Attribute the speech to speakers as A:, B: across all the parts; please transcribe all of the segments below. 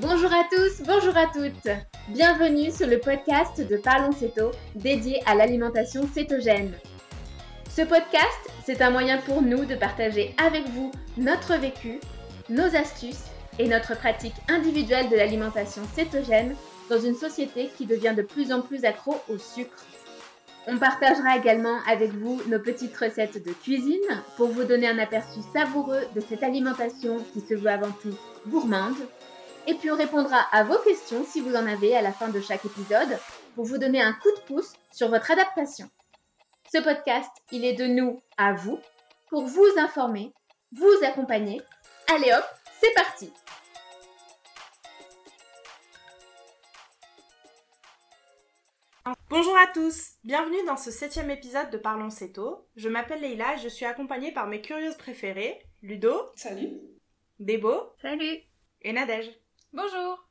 A: Bonjour à tous, bonjour à toutes. Bienvenue sur le podcast de Parlons Céto dédié à l'alimentation cétogène. Ce podcast, c'est un moyen pour nous de partager avec vous notre vécu, nos astuces et notre pratique individuelle de l'alimentation cétogène dans une société qui devient de plus en plus accro au sucre. On partagera également avec vous nos petites recettes de cuisine pour vous donner un aperçu savoureux de cette alimentation qui se veut avant tout gourmande. Et puis on répondra à vos questions si vous en avez à la fin de chaque épisode pour vous donner un coup de pouce sur votre adaptation. Ce podcast, il est de nous à vous pour vous informer, vous accompagner. Allez hop, c'est parti
B: Bonjour à tous, bienvenue dans ce septième épisode de Parlons Céto. Je m'appelle Leïla et je suis accompagnée par mes curieuses préférées, Ludo.
C: Salut.
B: Débo.
A: Salut.
B: Et Nadège.
D: Bonjour.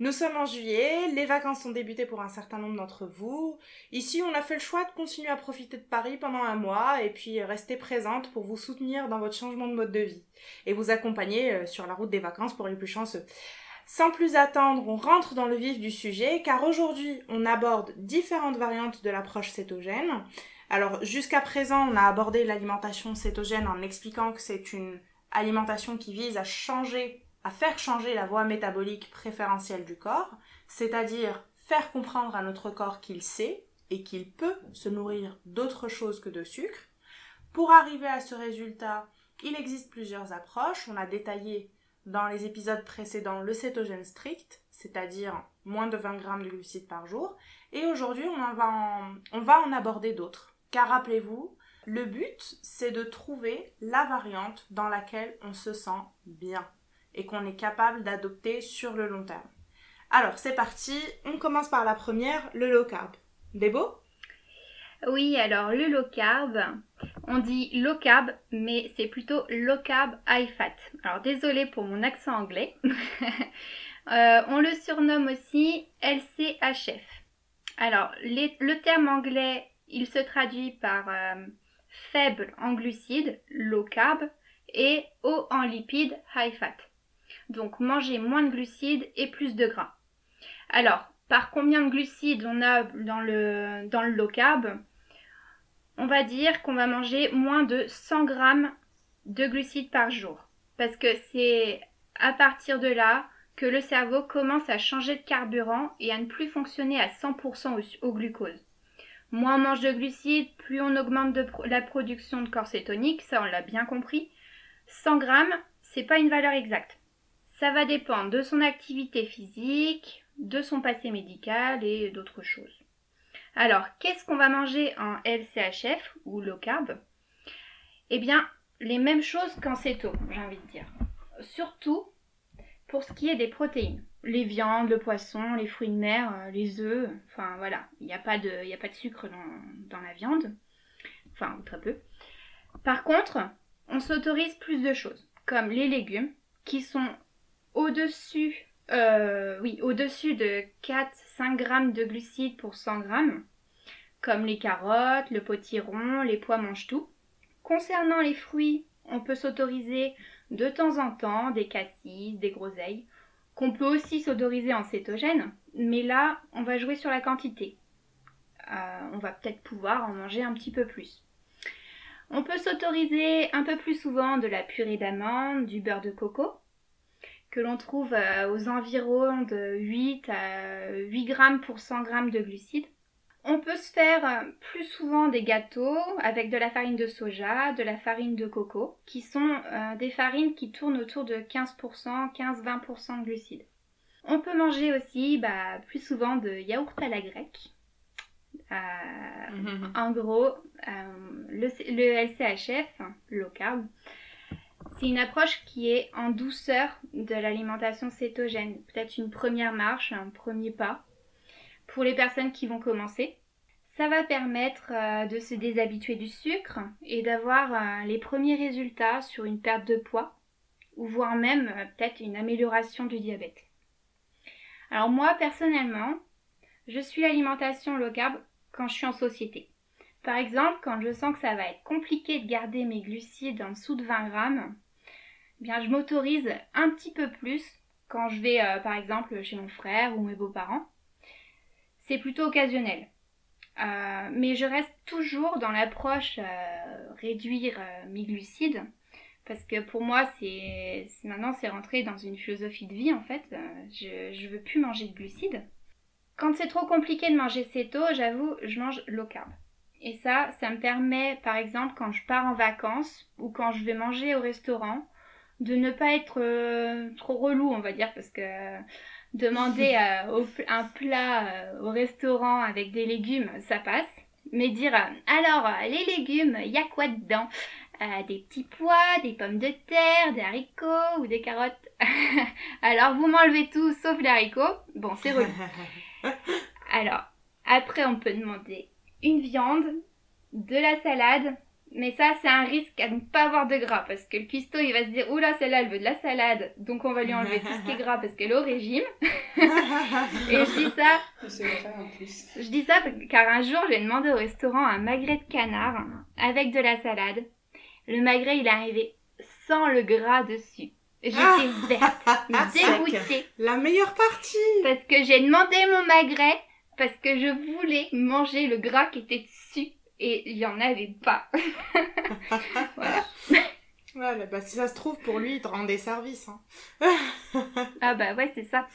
B: Nous sommes en juillet, les vacances sont débutées pour un certain nombre d'entre vous. Ici, on a fait le choix de continuer à profiter de Paris pendant un mois et puis rester présente pour vous soutenir dans votre changement de mode de vie et vous accompagner euh, sur la route des vacances pour les plus chanceux. Sans plus attendre, on rentre dans le vif du sujet car aujourd'hui on aborde différentes variantes de l'approche cétogène. Alors jusqu'à présent on a abordé l'alimentation cétogène en expliquant que c'est une alimentation qui vise à changer, à faire changer la voie métabolique préférentielle du corps, c'est-à-dire faire comprendre à notre corps qu'il sait et qu'il peut se nourrir d'autre chose que de sucre. Pour arriver à ce résultat, il existe plusieurs approches. On a détaillé dans les épisodes précédents le cétogène strict, c'est-à-dire moins de 20 grammes de glucides par jour. Et aujourd'hui, on, va en, on va en aborder d'autres. Car rappelez-vous, le but, c'est de trouver la variante dans laquelle on se sent bien et qu'on est capable d'adopter sur le long terme. Alors, c'est parti. On commence par la première, le low carb. Débo?
D: Oui, alors le low carb, on dit low carb, mais c'est plutôt low carb high fat. Alors désolé pour mon accent anglais. Euh, on le surnomme aussi LCHF. Alors le terme anglais, il se traduit par euh, faible en glucides, low carb, et haut en lipides, high fat. Donc manger moins de glucides et plus de gras. Alors, par combien de glucides on a dans le, dans low carb on va dire qu'on va manger moins de 100 grammes de glucides par jour. Parce que c'est à partir de là que le cerveau commence à changer de carburant et à ne plus fonctionner à 100% au, glucose. Moins on mange de glucides, plus on augmente la production de corps cétonique, ça on l'a bien compris. 100 grammes, c'est pas une valeur exacte. Ça va dépendre de son activité physique, de son passé médical et d'autres choses. Alors, qu'est-ce qu'on va manger en LCHF ou low carb? Eh bien, les mêmes choses qu'en céto, j'ai envie de dire. Surtout pour ce qui est des protéines. Les viandes, le poisson, les fruits de mer, euh, les œufs, enfin voilà, il n'y a, a pas de sucre dans, la viande, enfin très peu. Par contre, on s'autorise plus de choses, comme les légumes, qui sont au-dessus, euh, au-dessus de 4-5 grammes de glucides pour 100 grammes, comme les carottes, le potiron, les pois mangent tout. Concernant les fruits, on peut s'autoriser de temps en temps des cassis, des groseilles, qu'on peut aussi s'autoriser en cétogène, mais là, on va jouer sur la quantité. Euh, on va peut-être pouvoir en manger un petit peu plus. On peut s'autoriser un peu plus souvent de la purée d'amande, du beurre de coco, que l'on trouve euh, aux environs de 8 à 8 grammes pour 100 grammes de glucides. On peut se faire euh, plus souvent des gâteaux avec de la farine de soja, de la farine de coco, qui sont euh, des farines qui tournent autour de 15%, 15-20% de glucides. On peut manger aussi bah, plus souvent de yaourt à la grecque. Euh, en gros, le, le, LCHF, low carb, c'est une approche qui est en douceur de l'alimentation cétogène. Peut-être une première marche, un premier pas pour les personnes qui vont commencer. Ça va permettre euh, de se déshabituer du sucre et d'avoir euh, les premiers résultats sur une perte de poids ou voire même euh, peut-être une amélioration du diabète. Alors moi personnellement, je suis l'alimentation low carb quand je suis en société. Par exemple, quand je sens que ça va être compliqué de garder mes glucides en dessous de 20 grammes, eh bien je m'autorise un petit peu plus quand je vais par exemple chez mon frère ou mes beaux-parents. C'est plutôt occasionnel. mais je reste toujours dans l'approche réduire mes glucides parce que pour moi, c'est maintenant c'est rentré dans une philosophie de vie en fait. Je, je veux plus manger de glucides. Quand c'est trop compliqué de manger céto, j'avoue, je mange low carb. Et ça, ça me permet, par exemple, quand je pars en vacances ou quand je vais manger au restaurant, de ne pas être euh, trop relou, on va dire, parce que demander euh, un plat euh, au restaurant avec des légumes, ça passe. Mais dire, alors, les légumes, il y a quoi dedans? Des petits pois, des pommes de terre, des haricots ou des carottes? alors, vous m'enlevez tout sauf les haricots. Bon, c'est relou. Alors, après, on peut demander une viande, de la salade, mais ça, c'est un risque à ne pas avoir de gras parce que le cuistot, il va se dire Oula, celle-là, elle veut de la salade, donc on va lui enlever tout ce qui est gras parce qu'elle est au régime. Et je dis ça. Je dis ça car un jour, j'ai demandé au restaurant un magret de canard avec de la salade. Le magret, il est arrivé sans le gras dessus. J'étais ah verte, dégoûtée.
B: La meilleure partie
D: Parce que j'ai demandé mon magret, parce que je voulais manger le gras qui était dessus, et il n'y en avait pas.
B: voilà. bah, si ça se trouve, pour lui, il te rendait service. Hein.
D: ah bah ouais, c'est ça.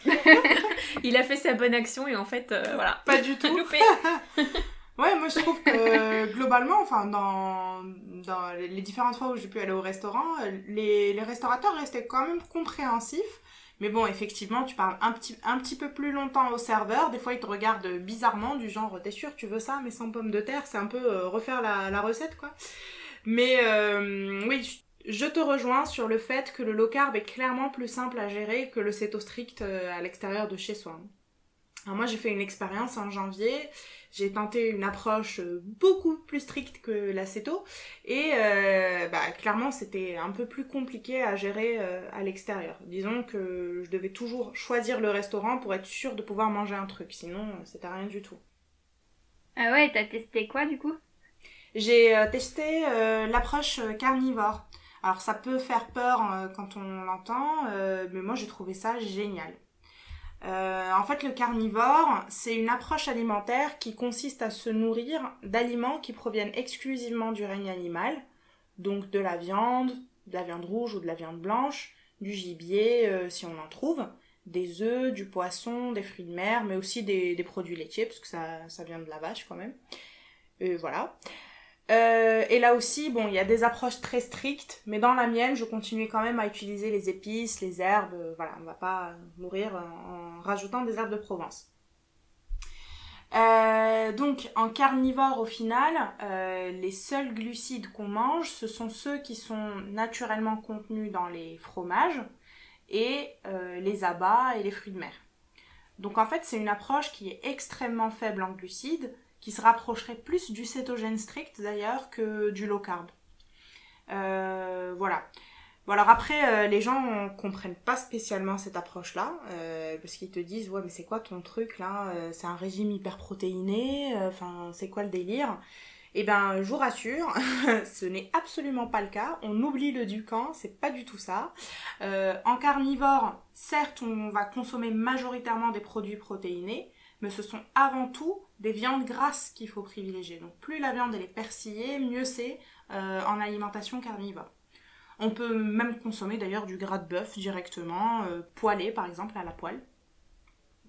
A: il a fait sa bonne action et en fait, euh, voilà.
B: Pas du tout. Ouais, moi je trouve que globalement, enfin, dans, dans les différentes fois où j'ai pu aller au restaurant, les, les restaurateurs restaient quand même compréhensifs. Mais bon, effectivement, tu parles un petit, peu plus longtemps au serveur. Des fois, ils te regardent bizarrement, du genre, t'es sûr, tu veux ça, mais sans pommes de terre C'est un peu euh, refaire la, la, recette, quoi. Mais euh, oui, je te rejoins sur le fait que le low carb est clairement plus simple à gérer que le céto strict euh, à l'extérieur de chez soi. Alors moi, j'ai fait une expérience en janvier j'ai tenté une approche euh, beaucoup plus stricte que l'acéto et euh, bah, clairement c'était un peu plus compliqué à gérer euh, à l'extérieur. Disons que je devais toujours choisir le restaurant pour être sûre de pouvoir manger un truc, sinon c'était rien du tout.
D: Ah ouais, t'as testé quoi du coup?
B: J'ai testé l'approche carnivore. Alors ça peut faire peur quand on l'entend, mais moi j'ai trouvé ça génial. Euh, en fait, le carnivore, c'est une approche alimentaire qui consiste à se nourrir d'aliments qui proviennent exclusivement du règne animal, donc de la viande, de la viande rouge ou de la viande blanche, du gibier euh, si on en trouve, des œufs, du poisson, des fruits de mer, mais aussi des, produits laitiers, parce que ça, vient de la vache quand même. Euh, voilà. Euh, et là aussi, bon, il y a des approches très strictes, mais dans la mienne, je continuais quand même à utiliser les épices, les herbes. Euh, voilà, on va pas mourir en, rajoutant des herbes de Provence. Euh, donc en carnivore au final, les seuls glucides qu'on mange, ce sont ceux qui sont naturellement contenus dans les fromages et les abats et les fruits de mer. Donc en fait c'est une approche qui est extrêmement faible en glucides qui se rapprocherait plus du cétogène strict d'ailleurs que du low carb. Euh, voilà. Bon alors après, euh, les gens comprennent pas spécialement cette approche-là, euh, parce qu'ils te disent ouais mais c'est quoi ton truc là C'est un régime hyper protéiné, enfin c'est quoi le délire? Eh ben je vous rassure, ce n'est absolument pas le cas. On oublie le ducan, c'est pas du tout ça. en carnivore, certes on va consommer majoritairement des produits protéinés, mais ce sont avant tout des viandes grasses qu'il faut privilégier. Donc plus la viande est persillée, mieux c'est euh, en alimentation carnivore. On peut même consommer d'ailleurs du gras de bœuf directement, euh, poêlé par exemple à la poêle.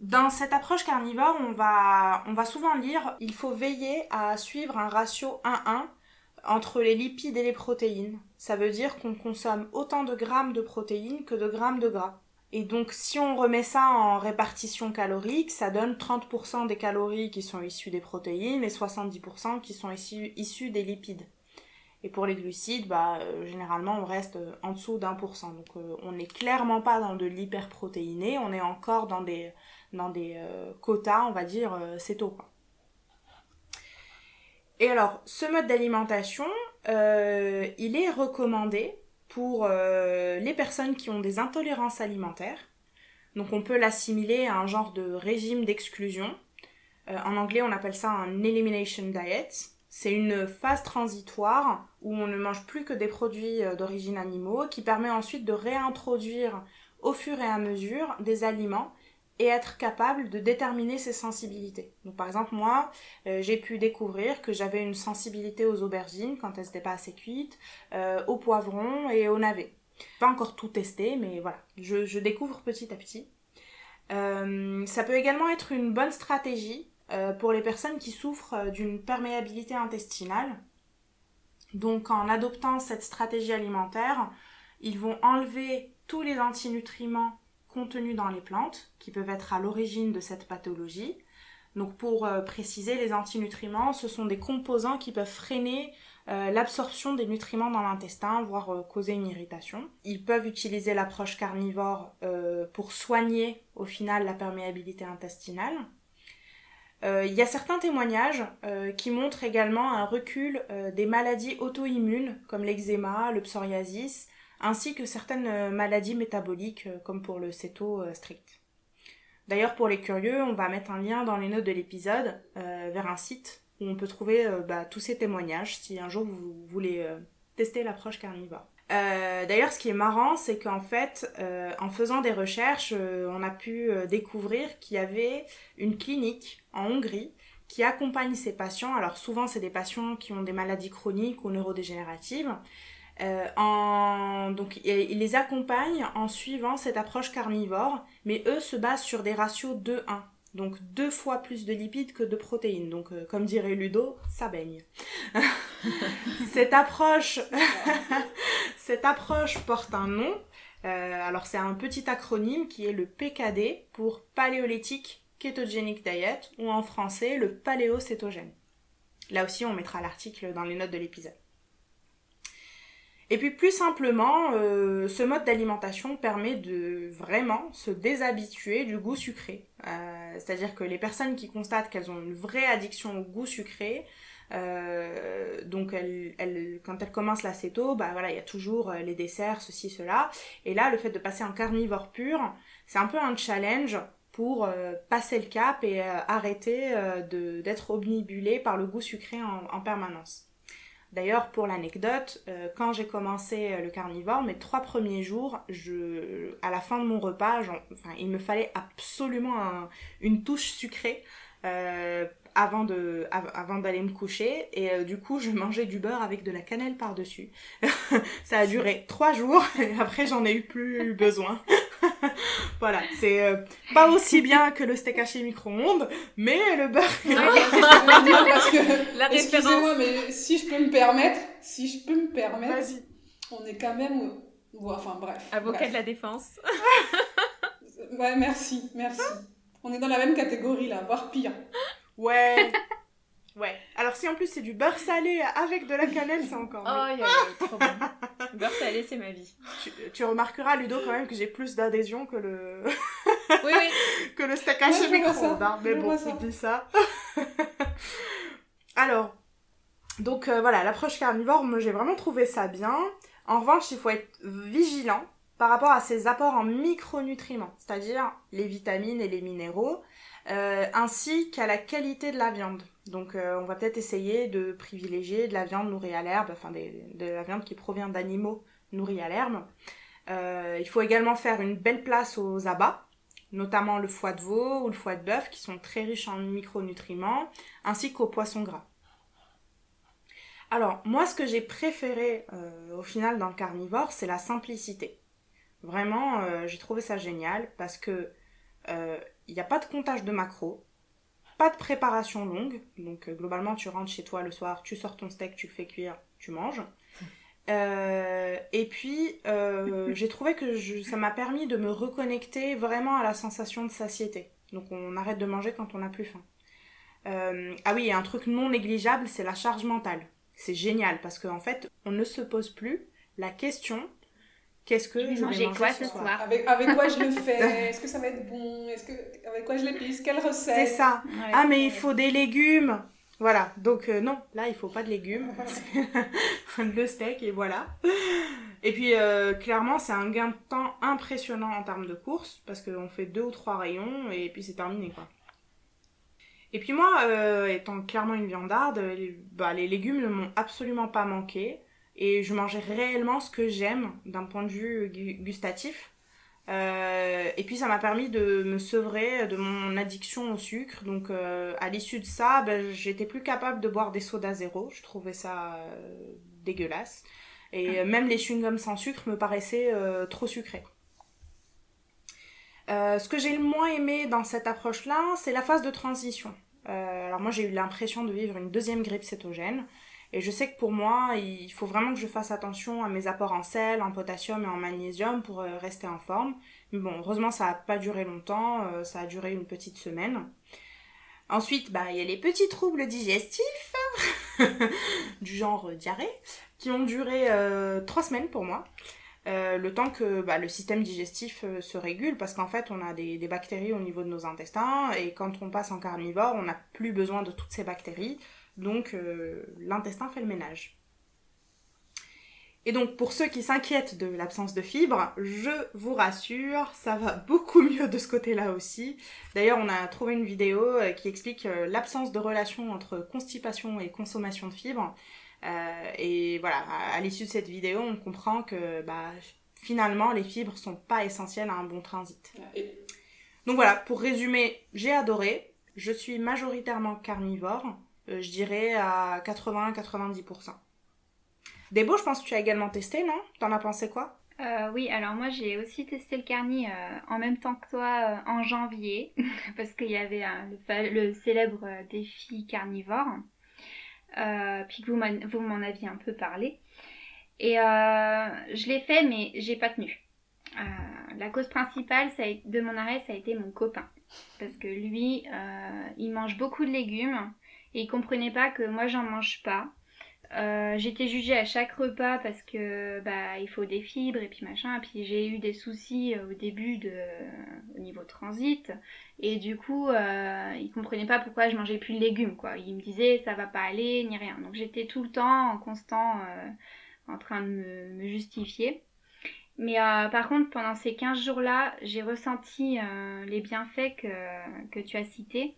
B: Dans cette approche carnivore, on va, on va souvent lire il faut veiller à suivre un ratio 1-1 entre les lipides et les protéines. Ça veut dire qu'on consomme autant de grammes de protéines que de grammes de gras. Et donc, si on remet ça en répartition calorique, ça donne 30% des calories qui sont issues des protéines et 70% qui sont issues, des lipides. Et pour les glucides, bah, euh, généralement, on reste euh, en dessous d'un pour cent. Donc, euh, on n'est clairement pas dans de l'hyperprotéiné, on est encore dans des, dans des quotas, on va dire, céto. Quoi. Et alors, ce mode d'alimentation, il est recommandé pour euh, les personnes qui ont des intolérances alimentaires. Donc on peut l'assimiler à un genre de régime d'exclusion. Euh, en anglais, on appelle ça un elimination diet. C'est une phase transitoire où on ne mange plus que des produits euh, d'origine animaux qui permet ensuite de réintroduire au fur et à mesure des aliments et être capable de déterminer ses sensibilités. Donc par exemple moi, euh, j'ai pu découvrir que j'avais une sensibilité aux aubergines quand elles n'étaient pas assez cuites, euh, aux poivrons et aux navets. Pas encore tout testé, mais voilà, je, découvre petit à petit. Euh, ça peut également être une bonne stratégie pour les personnes qui souffrent d'une perméabilité intestinale. Donc en adoptant cette stratégie alimentaire, ils vont enlever tous les antinutriments contenus dans les plantes qui peuvent être à l'origine de cette pathologie. Donc pour euh, préciser, les antinutriments, ce sont des composants qui peuvent freiner euh, l'absorption des nutriments dans l'intestin, voire euh, causer une irritation. Ils peuvent utiliser l'approche carnivore pour soigner au final la perméabilité intestinale. Il y a certains témoignages qui montrent également un recul des maladies auto-immunes comme l'eczéma, le psoriasis, ainsi que certaines euh, maladies métaboliques euh, comme pour le céto euh, strict. D'ailleurs, pour les curieux, on va mettre un lien dans les notes de l'épisode vers un site où on peut trouver bah, tous ces témoignages si un jour vous voulez tester l'approche carnivore. D'ailleurs, ce qui est marrant, c'est qu'en fait, en faisant des recherches, on a pu découvrir qu'il y avait une clinique en Hongrie qui accompagne ces patients. Alors souvent, c'est des patients qui ont des maladies chroniques ou neurodégénératives euh, en... Donc, ils les accompagnent en suivant cette approche carnivore, mais eux se basent sur des ratios 2-1. Donc deux fois plus de lipides que de protéines. Donc euh, comme dirait Ludo, ça baigne. cette approche, cette approche porte un nom. Euh, alors c'est un petit acronyme qui est le PKD pour Paléolithique Ketogenic Diet ou en français le paléocétogène. Là aussi on mettra l'article dans les notes de l'épisode. Et puis plus simplement, euh, ce mode d'alimentation permet de vraiment se déshabituer du goût sucré. Euh, c'est-à-dire que les personnes qui constatent qu'elles ont une vraie addiction au goût sucré, euh, donc quand elles commencent l'acéto, bah voilà, il y a toujours les desserts, ceci, cela. Et là, le fait de passer en carnivore pur, c'est un peu un challenge pour passer le cap et arrêter d'être obnibulé par le goût sucré en permanence. D'ailleurs, pour l'anecdote, euh, quand j'ai commencé euh, le carnivore, mes trois premiers jours, je, à la fin de mon repas, enfin, il me fallait absolument une touche sucrée euh, avant de avant d'aller me coucher. Et du coup je mangeais du beurre avec de la cannelle par dessus ça a duré trois jours et après j'en ai eu plus besoin voilà c'est euh, pas aussi bien que le steak haché micro-ondes mais le beurre
C: parce que, la excusez-moi mais si je peux me permettre si je peux me permettre on est quand même enfin bref
E: avocat de la défense.
C: Ouais merci merci. On est dans la même catégorie là voire pire.
B: Ouais. Ouais. Alors si en plus c'est du beurre salé avec de la cannelle, c'est encore
E: mieux. Oh, y a, trop bon. beurre salé, c'est ma vie.
B: Tu, remarqueras, Ludo, quand même, que j'ai plus d'adhésion que le...
E: oui, oui.
B: que le steak haché micro-ondes. Hein. Mais bon, on dit ça. Alors, donc euh, voilà, l'approche carnivore, moi j'ai vraiment trouvé ça bien. En revanche, il faut être vigilant par rapport à ses apports en micronutriments, c'est-à-dire les vitamines et les minéraux. Euh, ainsi qu'à la qualité de la viande. Donc euh, on va peut-être essayer de privilégier de la viande nourrie à l'herbe, enfin de la viande qui provient d'animaux nourris à l'herbe. Euh, il faut également faire une belle place aux abats, notamment le foie de veau ou le foie de bœuf qui sont très riches en micronutriments, ainsi qu'aux poissons gras. Alors moi ce que j'ai préféré au final dans le carnivore c'est la simplicité. Vraiment j'ai trouvé ça génial parce que il n'y a pas de comptage de macros, pas de préparation longue. Donc euh, globalement, tu rentres chez toi le soir, tu sors ton steak, tu le fais cuire, tu manges. Euh, et puis, euh, j'ai trouvé que ça m'a permis de me reconnecter vraiment à la sensation de satiété. Donc on arrête de manger quand on n'a plus faim. ah oui, un truc non négligeable, c'est la charge mentale. C'est génial parce qu'en fait, on ne se pose plus la question Qu'est-ce que je, vais manger quoi ce soir,
C: avec, avec, quoi je le fais Est-ce que ça va être bon Est-ce que avec quoi je l'épice Quelle recette
B: C'est ça. ah mais il faut des légumes. Voilà. Donc euh, non, là il faut pas de légumes. le steak et voilà. Et puis euh, clairement c'est un gain de temps impressionnant en termes de course parce qu'on fait deux ou trois rayons et puis c'est terminé quoi. Et puis moi, euh, étant clairement une viandarde, les, bah, les légumes ne m'ont absolument pas manqué et je mangeais réellement ce que j'aime d'un point de vue gustatif. Euh, et puis ça m'a permis de me sevrer de mon addiction au sucre. Donc euh, à l'issue de ça, ben, j'étais plus capable de boire des sodas zéro. Je trouvais ça euh, dégueulasse. Et même les chewing-gums sans sucre me paraissaient trop sucrés. ce que j'ai le moins aimé dans cette approche-là, c'est la phase de transition. alors moi j'ai eu l'impression de vivre une deuxième grippe cétogène. Et je sais que pour moi, il faut vraiment que je fasse attention à mes apports en sel, en potassium et en magnésium pour euh, rester en forme. Mais bon, heureusement, ça n'a pas duré longtemps, euh, ça a duré une petite semaine. Ensuite, bah, il y a les petits troubles digestifs, du genre euh, diarrhée, qui ont duré trois semaines pour moi. le temps que bah, le système digestif se régule, parce qu'en fait, on a des, des, bactéries au niveau de nos intestins, et quand on passe en carnivore, on n'a plus besoin de toutes ces bactéries. Donc euh, l'intestin fait le ménage. Et donc pour ceux qui s'inquiètent de l'absence de fibres, je vous rassure, ça va beaucoup mieux de ce côté-là aussi. D'ailleurs, on a trouvé une vidéo euh, qui explique euh, l'absence de relation entre constipation et consommation de fibres. et voilà, à, l'issue de cette vidéo, on comprend que bah, finalement, les fibres sont pas essentielles à un bon transit. Donc voilà, pour résumer, j'ai adoré. Je suis majoritairement carnivore. Euh, je dirais à 80-90%. Débo, je pense que tu as également testé, non? T'en as pensé quoi?
D: Euh, oui, alors moi j'ai aussi testé le carni euh, en même temps que toi en janvier, parce qu'il y avait le, célèbre défi carnivore, puis que vous m'en aviez un peu parlé. Et je l'ai fait, mais j'ai pas tenu. la cause principale de mon arrêt, ça a été mon copain. Parce que lui, il mange beaucoup de légumes, et il comprenait pas que moi j'en mange pas. Euh, j'étais jugée à chaque repas parce que bah il faut des fibres et puis machin. Et puis j'ai eu des soucis euh, au début de au niveau transit et du coup euh, il comprenait pas pourquoi je mangeais plus de légumes quoi. Il me disait ça va pas aller ni rien. Donc j'étais tout le temps en constant euh, en train de me, justifier. Mais par contre pendant ces 15 jours là j'ai ressenti les bienfaits que tu as cités.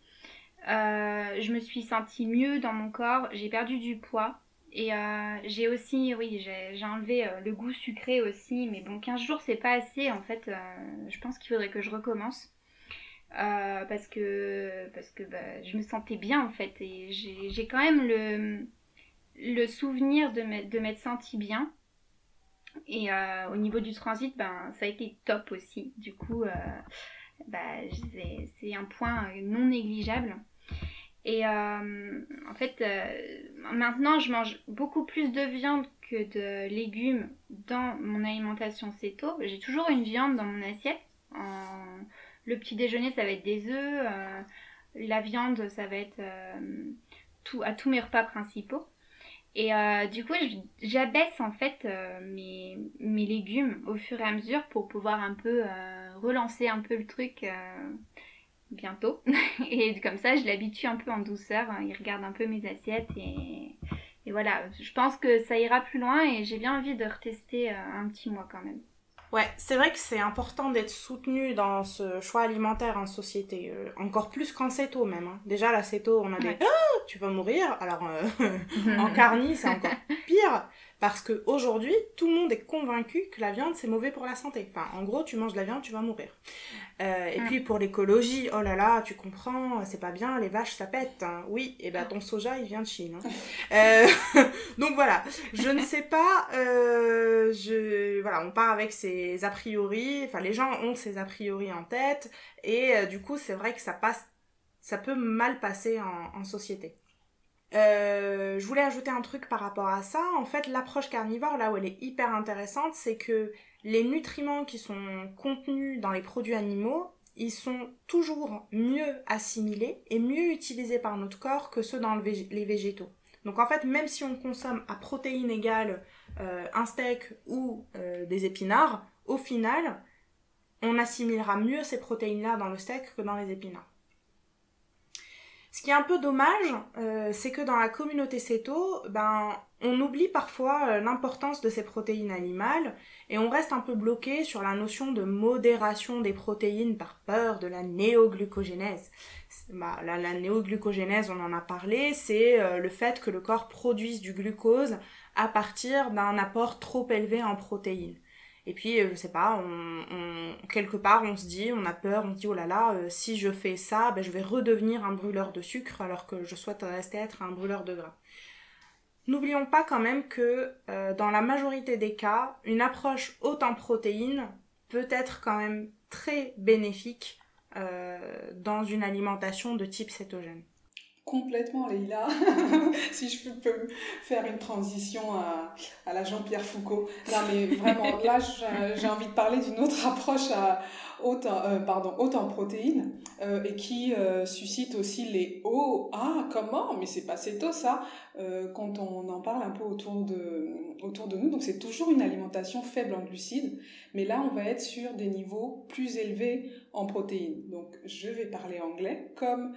D: Euh, je me suis sentie mieux dans mon corps, j'ai perdu du poids. Et euh, j'ai aussi, oui, j'ai enlevé euh, le goût sucré aussi. Mais bon, 15 jours, c'est pas assez. En fait, je pense qu'il faudrait que je recommence. parce que, parce que bah, je me sentais bien en fait. Et j'ai quand même le, le souvenir de m'être senti bien. Et au niveau du transit, ben, ça a été top aussi. Du coup, bah, c'est un point non négligeable. Et euh, en fait, euh, maintenant, je mange beaucoup plus de viande que de légumes dans mon alimentation céto. J'ai toujours une viande dans mon assiette. Le petit déjeuner, ça va être des œufs. Euh, la viande, ça va être à tous mes repas principaux. Et du coup, j'abaisse en fait mes, légumes au fur et à mesure pour pouvoir un peu relancer un peu le truc bientôt. et comme ça, je l'habitue un peu en douceur. Il regarde un peu mes assiettes et, et voilà. Je pense que ça ira plus loin et j'ai bien envie de retester euh, un petit mois quand même.
B: Ouais, c'est vrai que c'est important d'être soutenu dans ce choix alimentaire en société, euh, encore plus qu'en céto même. Hein. Déjà la céto, on a des ah, tu vas mourir. Alors euh, en carni, c'est encore pire parce que aujourd'hui, tout le monde est convaincu que la viande c'est mauvais pour la santé. Enfin, en gros, tu manges de la viande, tu vas mourir. Euh, et puis pour l'écologie, oh là là, tu comprends, c'est pas bien, les vaches ça pète. Hein. Oui, et ben ton soja il vient de Chine. Hein. Euh, donc voilà, je ne sais pas, euh, je voilà, on part avec ces a priori, enfin les gens ont ces a priori en tête, et du coup c'est vrai que ça passe, ça peut mal passer en, en société. Euh, je voulais ajouter un truc par rapport à ça. En fait, l'approche carnivore, là où elle est hyper intéressante, c'est que les nutriments qui sont contenus dans les produits animaux, ils sont toujours mieux assimilés et mieux utilisés par notre corps que ceux dans les végétaux. Donc en fait, même si on consomme à protéines égales euh, un steak ou euh, des épinards, au final, on assimilera mieux ces protéines-là dans le steak que dans les épinards. Ce qui est un peu dommage, euh, c'est que dans la communauté céto, ben, on oublie parfois euh, l'importance de ces protéines animales et on reste un peu bloqué sur la notion de modération des protéines par peur de la néoglucogénèse. Bah, la, la, néoglucogénèse, on en a parlé, c'est euh, le fait que le corps produise du glucose à partir d'un apport trop élevé en protéines. Et puis, je sais pas, quelque part, on se dit, on a peur, on se dit, oh là là, si je fais ça, ben, je vais redevenir un brûleur de sucre alors que je souhaite rester être un brûleur de gras. N'oublions pas quand même que dans la majorité des cas, une approche haute en protéines peut être quand même très bénéfique dans une alimentation de type cétogène.
C: Complètement, Leïla. si je peux faire une transition à, la Jean-Pierre Foucault. Non, mais vraiment, là, j'ai envie de parler d'une autre approche à euh, pardon, haute en protéines euh, et qui euh, suscite aussi les « oh, ah, comment? Mais c'est pas tôt ça !» quand on en parle un peu autour de, autour de nous. Donc, c'est toujours une alimentation faible en glucides, mais là, on va être sur des niveaux plus élevés en protéines. Donc je vais parler anglais comme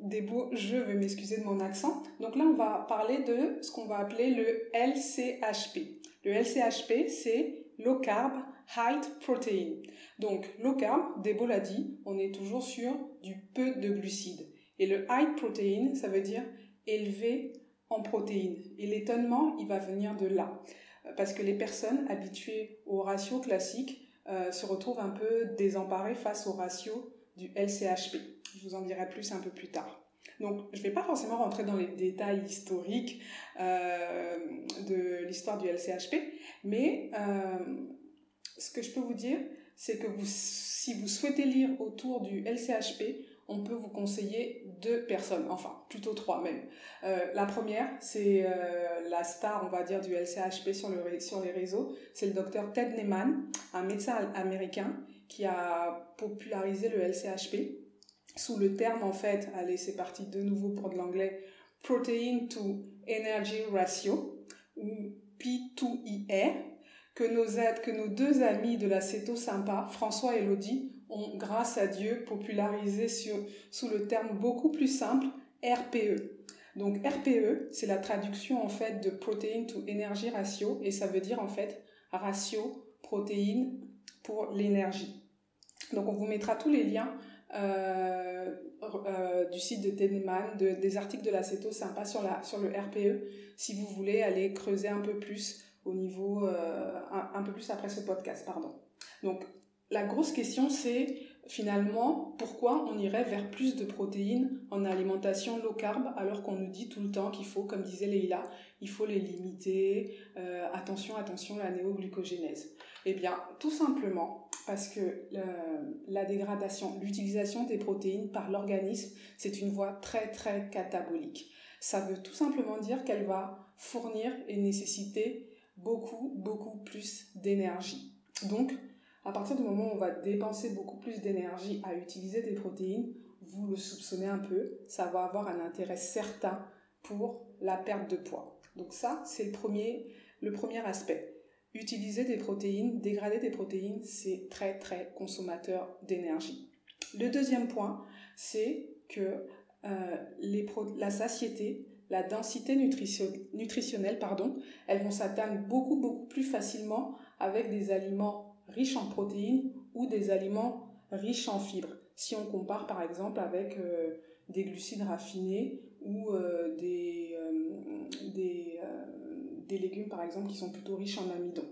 C: des beaux, je vais m'excuser de mon accent. Donc là on va parler de ce qu'on va appeler le LCHP. Le LCHP c'est Low Carb High Protein. Donc low carb, Debo l'a dit, on est toujours sur du peu de glucides. Et le high protein, ça veut dire élevé en protéines. Et l'étonnement, il va venir de là. Parce que les personnes habituées au ratio classique euh, se retrouve un peu désemparé face au ratio du LCHP. Je vous en dirai plus un peu plus tard. Donc, je ne vais pas forcément rentrer dans les détails historiques euh, de l'histoire du LCHP, mais euh, ce que je peux vous dire, c'est que vous, si vous souhaitez lire autour du LCHP, on peut vous conseiller deux personnes, enfin plutôt trois même. Euh, la première, c'est euh, la star, on va dire, du LCHP sur, le, sur les réseaux, c'est le docteur Ted Neyman, un médecin américain qui a popularisé le LCHP sous le terme, en fait, allez, c'est parti de nouveau pour de l'anglais, Protein to Energy Ratio, ou P2IR, que nos, deux amis de la CETO Sympa, François et Lodi, ont, grâce à Dieu, popularisé sous le terme beaucoup plus simple RPE. Donc RPE, c'est la traduction en fait de Protein to Energy Ratio et ça veut dire en fait ratio protéines pour l'énergie. Donc on vous mettra tous les liens euh, euh, du site de Teneman, des articles de la CETO sympa sur, sur le RPE si vous voulez aller creuser un peu plus au niveau, euh, un, peu plus après ce podcast, pardon. Donc la grosse question, c'est finalement pourquoi on irait vers plus de protéines en alimentation low carb alors qu'on nous dit tout le temps qu'il faut, comme disait Leïla, il faut les limiter, euh, attention, attention, la néoglucogénèse. Eh bien, tout simplement parce que la dégradation, l'utilisation des protéines par l'organisme, c'est une voie très très catabolique. Ça veut tout simplement dire qu'elle va fournir et nécessiter beaucoup, beaucoup plus d'énergie. Donc, à partir du moment où on va dépenser beaucoup plus d'énergie à utiliser des protéines, vous le soupçonnez un peu, ça va avoir un intérêt certain pour la perte de poids. Donc ça, c'est le premier, aspect. Utiliser des protéines, dégrader des protéines, c'est très très consommateur d'énergie. Le deuxième point, c'est que euh, la satiété, la densité nutritionnelle, pardon, elles vont s'atteindre beaucoup beaucoup plus facilement avec des aliments riches en protéines ou des aliments riches en fibres. Si on compare par exemple avec euh, des glucides raffinés ou euh, des, euh, des, légumes par exemple qui sont plutôt riches en amidon.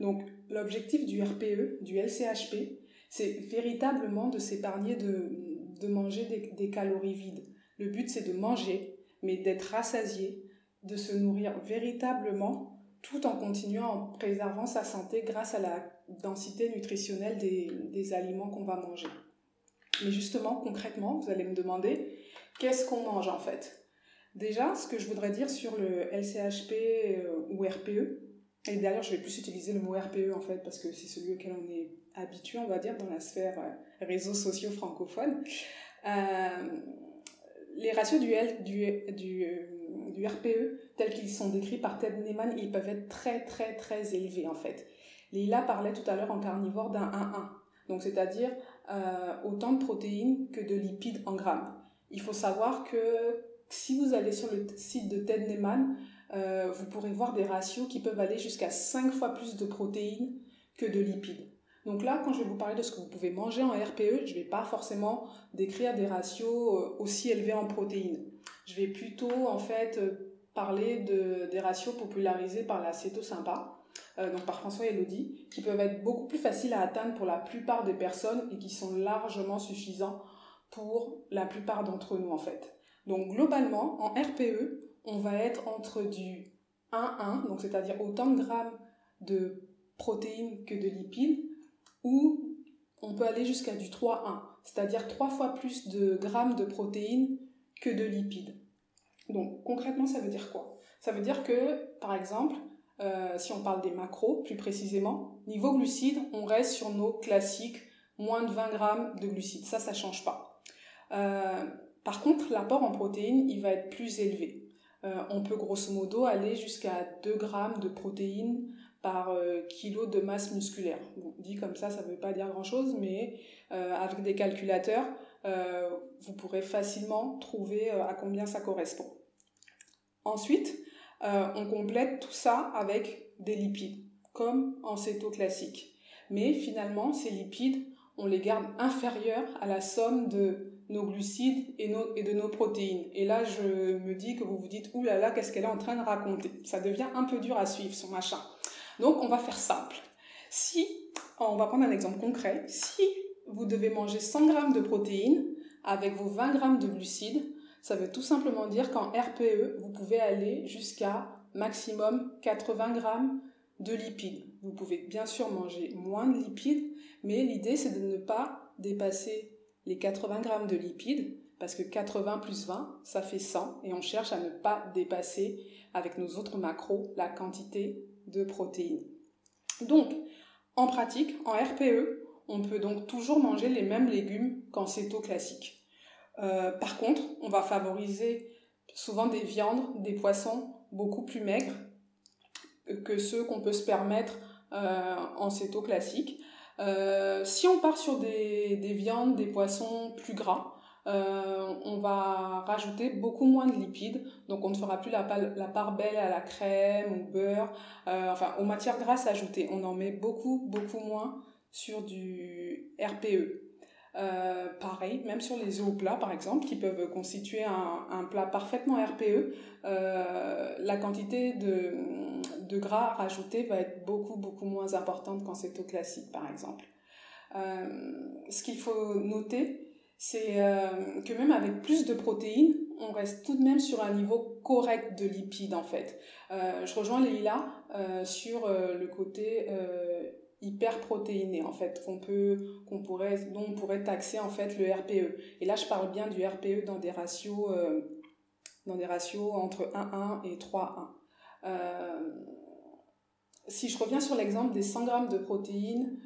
C: Donc l'objectif du RPE, du LCHP, c'est véritablement de s'épargner de, de manger des calories vides. Le but c'est de manger, mais d'être rassasié, de se nourrir véritablement tout en continuant en préservant sa santé grâce à la densité nutritionnelle des, aliments qu'on va manger. Mais justement, concrètement, vous allez me demander, qu'est-ce qu'on mange en fait? Déjà, ce que je voudrais dire sur le LCHP euh, ou RPE, et d'ailleurs je vais plus utiliser le mot RPE en fait parce que c'est celui auquel on est habitué, on va dire, dans la sphère euh, réseaux sociaux francophones. Euh, les ratios du, du, du, du RPE, tels qu'ils sont décrits par Ted Neyman, ils peuvent être très très très élevés en fait. Lila parlait tout à l'heure en carnivore d'un 1-1, donc c'est-à-dire euh, autant de protéines que de lipides en grammes. Il faut savoir que si vous allez sur le site de Ted Neyman, euh, vous pourrez voir des ratios qui peuvent aller jusqu'à 5 fois plus de protéines que de lipides. Donc là, quand je vais vous parler de ce que vous pouvez manger en RPE, je ne vais pas forcément décrire des ratios euh, aussi élevés en protéines. Je vais plutôt en fait parler de, des ratios popularisés par la Cétosympa, euh, donc par François Elodie, qui peuvent être beaucoup plus faciles à atteindre pour la plupart des personnes et qui sont largement suffisants pour la plupart d'entre nous en fait. Donc globalement, en RPE, on va être entre du 1-1, donc c'est-à-dire autant de grammes de protéines que de lipides, ou on peut aller jusqu'à du 3-1, c'est-à-dire trois fois plus de grammes de protéines que de lipides. Donc concrètement, ça veut dire quoi? Ça veut dire que, par exemple, euh, si on parle des macros plus précisément, niveau glucides, on reste sur nos classiques moins de 20 grammes de glucides. Ça, ça change pas. Euh, par contre, l'apport en protéines, il va être plus élevé. Euh, on peut grosso modo aller jusqu'à 2 grammes de protéines par euh, kilo de masse musculaire. Dit comme ça, ça ne veut pas dire grand-chose, mais euh, avec des calculateurs, euh, vous pourrez facilement trouver à combien ça correspond. Ensuite, on complète tout ça avec des lipides, comme en céto classique. Mais finalement, ces lipides, on les garde inférieurs à la somme de nos glucides et, et, de nos protéines. Et là, je me dis que vous vous dites, oulala, qu'est-ce qu'elle est en train de raconter? Ça devient un peu dur à suivre, son machin. Donc, on va faire simple. Si, on va prendre un exemple concret, si vous devez manger 100 g de protéines avec vos 20 g de glucides, ça veut tout simplement dire qu'en RPE, vous pouvez aller jusqu'à maximum 80 g de lipides. Vous pouvez bien sûr manger moins de lipides, mais l'idée c'est de ne pas dépasser les 80 g de lipides, parce que 80 plus 20, ça fait 100, et on cherche à ne pas dépasser avec nos autres macros la quantité de protéines. Donc, en pratique, en RPE, on peut donc toujours manger les mêmes légumes qu'en céto classique. Euh, par contre, on va favoriser souvent des viandes, des poissons beaucoup plus maigres que ceux qu'on peut se permettre euh, en céto classique. Euh, si on part sur des, des, viandes, des poissons plus gras, euh, on va rajouter beaucoup moins de lipides, donc on ne fera plus la, part belle à la crème, au beurre, euh, enfin aux matières grasses ajoutées. On en met beaucoup, beaucoup moins sur du RPE. Euh, pareil, même sur les œufs au plat par exemple, qui peuvent constituer un, un plat parfaitement RPE, la quantité de, de, gras rajouté va être beaucoup beaucoup moins importante qu'en céto classique par exemple. Ce qu'il faut noter, c'est euh, que même avec plus de protéines, on reste tout de même sur un niveau correct de lipides en fait. Euh, je rejoins Leïla euh, sur le côté hyper protéiné en fait qu'on peut qu'on pourrait dont on pourrait taxer en fait le RPE. Et là je parle bien du RPE dans des ratios dans des ratios entre 1,1 et 3,1. si je reviens sur l'exemple des 100 grammes de protéines,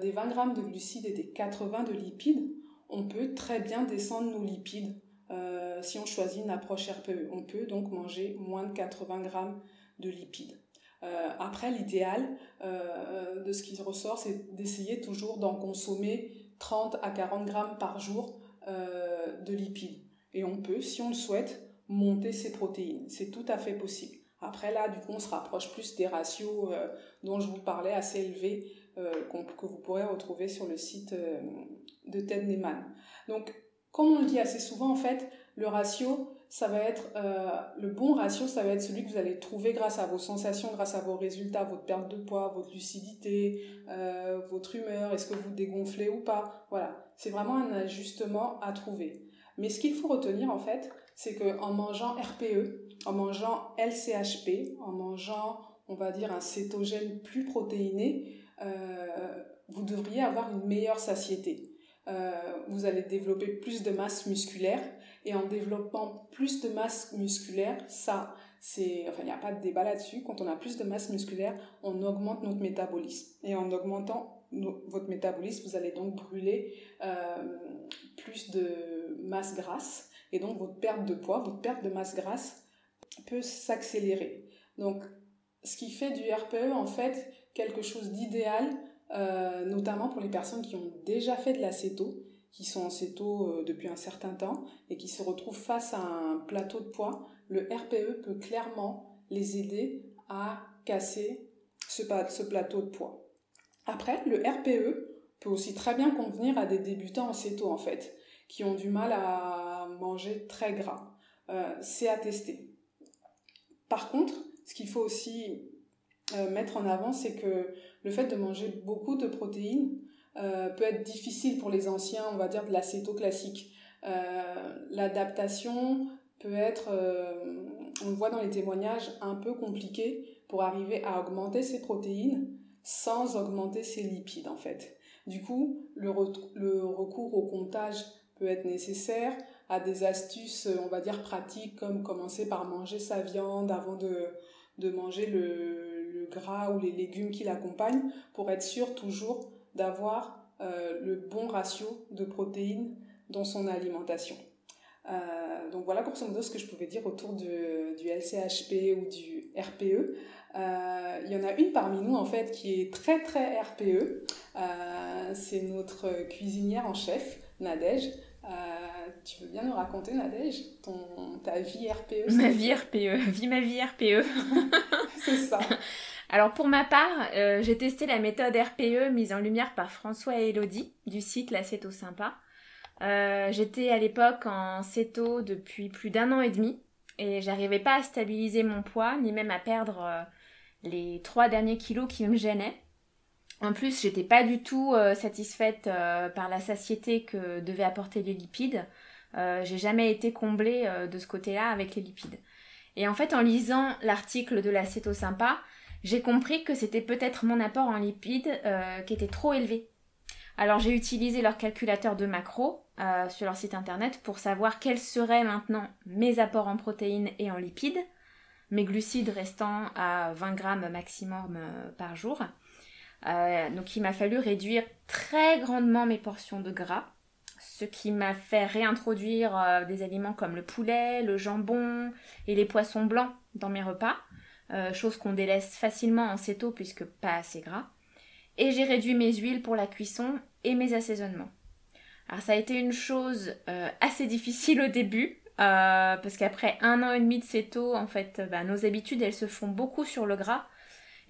C: des 20 grammes de glucides et des 80 de lipides, on peut très bien descendre nos lipides euh, si on choisit une approche RPE. On peut donc manger moins de 80 grammes de lipides. Euh, après, l'idéal euh, de ce qui ressort, c'est d'essayer toujours d'en consommer 30 à 40 grammes par jour de lipides. Et on peut, si on le souhaite, monter ses protéines. C'est tout à fait possible. Après, là, du coup, on se rapproche plus des ratios dont je vous parlais, assez élevés, que vous pourrez retrouver sur le site de Ted Neyman. Donc, comme on le dit assez souvent, en fait, le ratio, ça va être euh, le bon ratio, ça va être celui que vous allez trouver grâce à vos sensations, grâce à vos résultats, votre perte de poids, votre lucidité, euh, votre humeur, est-ce que vous dégonflez ou pas. Voilà, c'est vraiment un ajustement à trouver. Mais ce qu'il faut retenir en fait, c'est que en mangeant RPE, en mangeant LCHP, en mangeant, on va dire, un cétogène plus protéiné, euh, vous devriez avoir une meilleure satiété. Euh, vous allez développer plus de masse musculaire. Et en développant plus de masse musculaire, ça, c'est, enfin, il n'y a pas de débat là-dessus. Quand on a plus de masse musculaire, on augmente notre métabolisme. Et en augmentant votre métabolisme, vous allez donc brûler euh, plus de masse grasse. Et donc, votre perte de poids, votre perte de masse grasse peut s'accélérer. Donc, ce qui fait du RPE, en fait, quelque chose d'idéal euh, notamment pour les personnes qui ont déjà fait de la céto, qui sont en céto euh, depuis un certain temps et qui se retrouvent face à un plateau de poids, le RPE peut clairement les aider à casser ce, ce plateau de poids. Après, le RPE peut aussi très bien convenir à des débutants en céto en fait, qui ont du mal à manger très gras. Euh, c'est à tester. Par contre, ce qu'il faut aussi mettre en avant, c'est que le fait de manger beaucoup de protéines peut être difficile pour les anciens, on va dire, de l'acéto classique. L'adaptation peut être, on le voit dans les témoignages, un peu compliquée pour arriver à augmenter ses protéines sans augmenter ses lipides en fait. Du coup, le, le recours au comptage peut être nécessaire, à des astuces, on va dire, pratiques, comme commencer par manger sa viande avant de, de manger le, le, gras ou les légumes qui l'accompagnent, pour être sûr toujours d'avoir euh, le bon ratio de protéines dans son alimentation. Euh, donc voilà grosso modo ce que je pouvais dire autour de, du LCHP ou du RPE. Euh, il y en a une parmi nous en fait qui est très très RPE. C'est notre cuisinière en chef, Nadège. Tu veux bien nous raconter, Nadège, ton, ta vie RPE
E: Ma vie RPE, vie ma vie RPE.
C: c'est ça.
E: Alors pour ma part, euh, j'ai testé la méthode RPE mise en lumière par François et Elodie du site La Céto Sympa. Euh, J'étais à l'époque en céto depuis plus d'un an et demi et j'arrivais pas à stabiliser mon poids ni même à perdre euh, les trois derniers kilos qui me gênaient. En plus, j'étais pas du tout satisfaite par la satiété que devaient apporter les lipides. J'ai jamais été comblée de ce côté-là avec les lipides. Et en fait, en lisant l'article de la Sympa, j'ai compris que c'était peut-être mon apport en lipides qui était trop élevé. Alors j'ai utilisé leur calculateur de macros sur leur site internet pour savoir quels seraient maintenant mes apports en protéines et en lipides, mes glucides restant à 20 grammes maximum par jour. Euh, donc il m'a fallu réduire très grandement mes portions de gras, ce qui m'a fait réintroduire euh, des aliments comme le poulet, le jambon et les poissons blancs dans mes repas, euh, chose qu'on délaisse facilement en céto puisque pas assez gras. Et j'ai réduit mes huiles pour la cuisson et mes assaisonnements. Alors ça a été une chose assez difficile au début, parce qu'après un an et demi de céto, en fait, bah, nos habitudes, elles se font beaucoup sur le gras.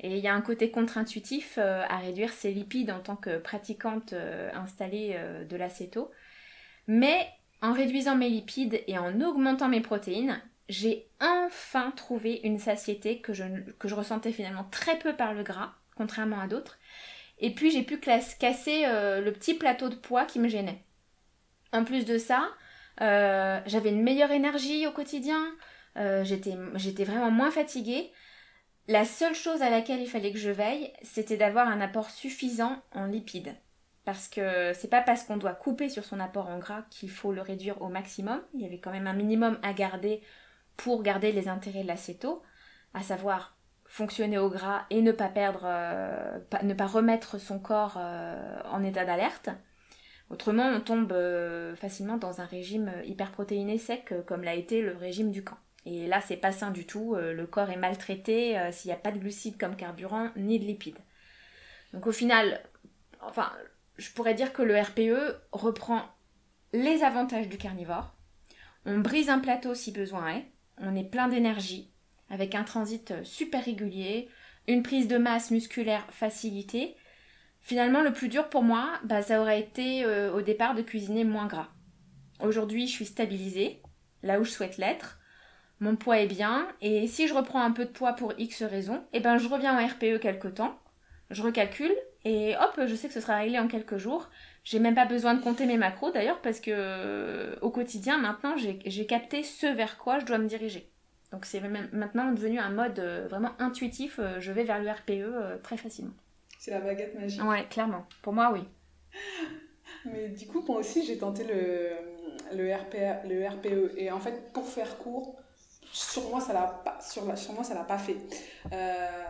E: Et il y a un côté contre-intuitif euh, à réduire ses lipides en tant que pratiquante euh, installée euh, de l'acéto. Mais en réduisant mes lipides et en augmentant mes protéines, j'ai enfin trouvé une satiété que je, ressentais finalement très peu par le gras, contrairement à d'autres. Et puis j'ai pu casser le petit plateau de poids qui me gênait. En plus de ça, j'avais une meilleure énergie au quotidien, j'étais vraiment moins fatiguée. La seule chose à laquelle il fallait que je veille, c'était d'avoir un apport suffisant en lipides. Parce que c'est pas parce qu'on doit couper sur son apport en gras qu'il faut le réduire au maximum. Il y avait quand même un minimum à garder pour garder les intérêts de l'acéto, à savoir fonctionner au gras et ne pas perdre, euh, ne pas remettre son corps euh, en état d'alerte. Autrement, on tombe euh, facilement dans un régime hyperprotéiné sec comme l'a été le régime du camp. Et là, c'est pas sain du tout. Le corps est maltraité s'il n'y a pas de glucides comme carburant ni de lipides. Donc au final, enfin, je pourrais dire que le RPE reprend les avantages du carnivore. On brise un plateau si besoin est. On est plein d'énergie, avec un transit super régulier, une prise de masse musculaire facilitée. Finalement, le plus dur pour moi, bah, ça aurait été euh, au départ de cuisiner moins gras. Aujourd'hui, je suis stabilisée, là où je souhaite l'être mon poids est bien, et si je reprends un peu de poids pour X raisons, eh ben je reviens en RPE quelque temps, je recalcule, et hop, je sais que ce sera réglé en quelques jours. J'ai même pas besoin de compter mes macros d'ailleurs, parce que au quotidien, maintenant, j'ai capté ce vers quoi je dois me diriger. Donc c'est maintenant devenu un mode euh, vraiment intuitif, euh, je vais vers le RPE euh, très facilement.
C: C'est la baguette magique.
E: Ouais, clairement. Pour moi, oui.
C: Mais du coup, moi aussi, j'ai tenté le, le, RPE, le RPE. Et en fait, pour faire court, sur moi, ça l'a pas, sur, sur moi, ça l'a pas fait. Euh,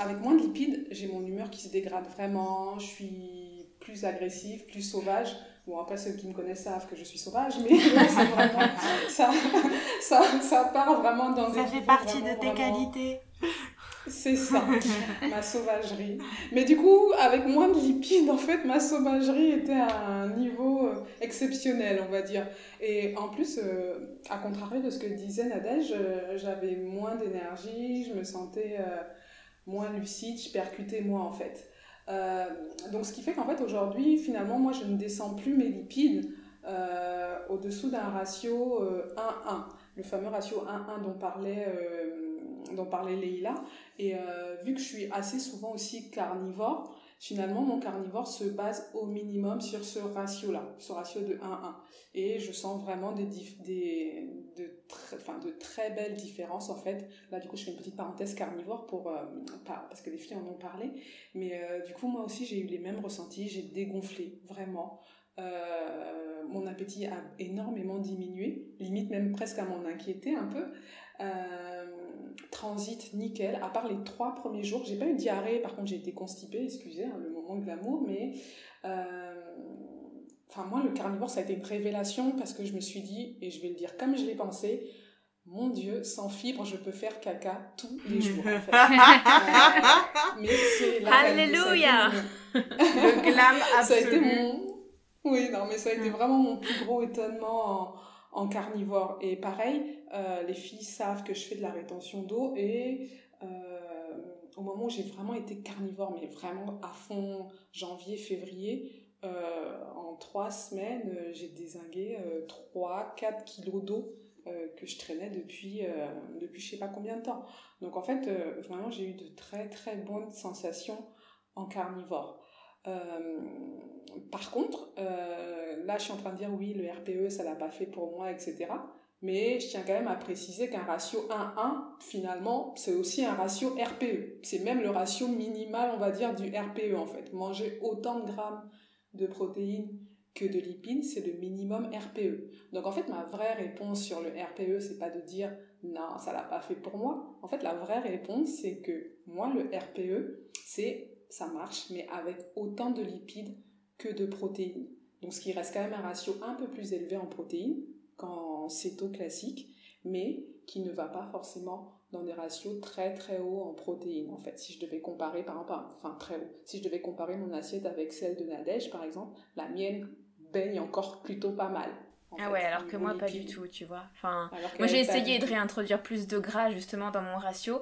C: avec moins de lipides, j'ai mon humeur qui se dégrade vraiment. Je suis plus agressive, plus sauvage. Bon, après, ceux qui me connaissent savent que je suis sauvage, mais vraiment, ça, ça, ça part vraiment dans
B: des...
C: Ça
B: fait partie de tes qualités.
C: C'est ça, ma sauvagerie. Mais du coup, avec moins de lipides, en fait, ma sauvagerie était à un niveau euh, exceptionnel, on va dire. Et en plus, euh, à contrario de ce que disait Nadège, euh, j'avais moins d'énergie, je me sentais moins lucide, je percutais moins, en fait. Donc, ce qui fait qu'en fait, aujourd'hui, finalement, moi, je ne descends plus mes lipides au-dessous d'un ratio 1-1. Le fameux ratio 1-1 dont parlait dont parlait Leïla. Et vu que je suis assez souvent aussi carnivore, Finalement, mon carnivore se base au minimum sur ce ratio-là, ce ratio de 1-1. Et je sens vraiment des, des de, de très belles différences en fait. Là, du coup, je fais une petite parenthèse carnivore pour, euh, parce que les filles en ont parlé. Mais euh, du coup, moi aussi, j'ai eu les mêmes ressentis. J'ai dégonflé, vraiment. Euh, mon appétit a énormément diminué, limite même presque à m'en inquiéter un peu. Transit nickel, à part les trois premiers jours. J'ai pas eu de diarrhée, par contre j'ai été constipée, excusez, hein, le moment de l'amour, mais euh, enfin moi le carnivore ça a été une révélation parce que je me suis dit, et je vais le dire comme je l'ai pensé, mon Dieu, sans fibre, je peux faire caca tous les jours. En fait.
E: Euh, mais c'est Alléluia.
C: Le glam absolu. Ça a été mon... Oui, non, mais ça a été vraiment mon plus gros étonnement en carnivore. Et pareil, euh, les filles savent que je fais de la rétention d'eau et euh, au moment où j'ai vraiment été carnivore, mais vraiment à fond, janvier, février, euh, en trois semaines, j'ai désingué 3-4 kilos d'eau que je traînais depuis, depuis je sais pas combien de temps. Donc en fait, vraiment, j'ai eu de très très bonnes sensations en carnivore. Par contre, là, je suis en train de dire oui, le RPE, ça l'a pas fait pour moi, etc. Mais je tiens quand même à préciser qu'un ratio 1-1, finalement, c'est aussi un ratio RPE. C'est même le ratio minimal, on va dire, du RPE en fait. Manger autant de grammes de protéines que de lipides, c'est le minimum RPE. Donc en fait, ma vraie réponse sur le RPE, c'est pas de dire non, ça l'a pas fait pour moi. En fait, la vraie réponse, c'est que moi, le RPE, c'est ça marche, mais avec autant de lipides que de protéines. Donc ce qui reste quand même un ratio un peu plus élevé en protéines qu'en céto classique, mais qui ne va pas forcément dans des ratios très très hauts en protéines en fait. Si je devais comparer par exemple, enfin très haut, si je devais comparer mon assiette avec celle de Nadège par exemple, la mienne baigne encore plutôt pas mal.
E: Ah ouais, alors que moi pas du tout, tu vois. Enfin, moi j'ai essayé de réintroduire plus de gras justement dans mon ratio.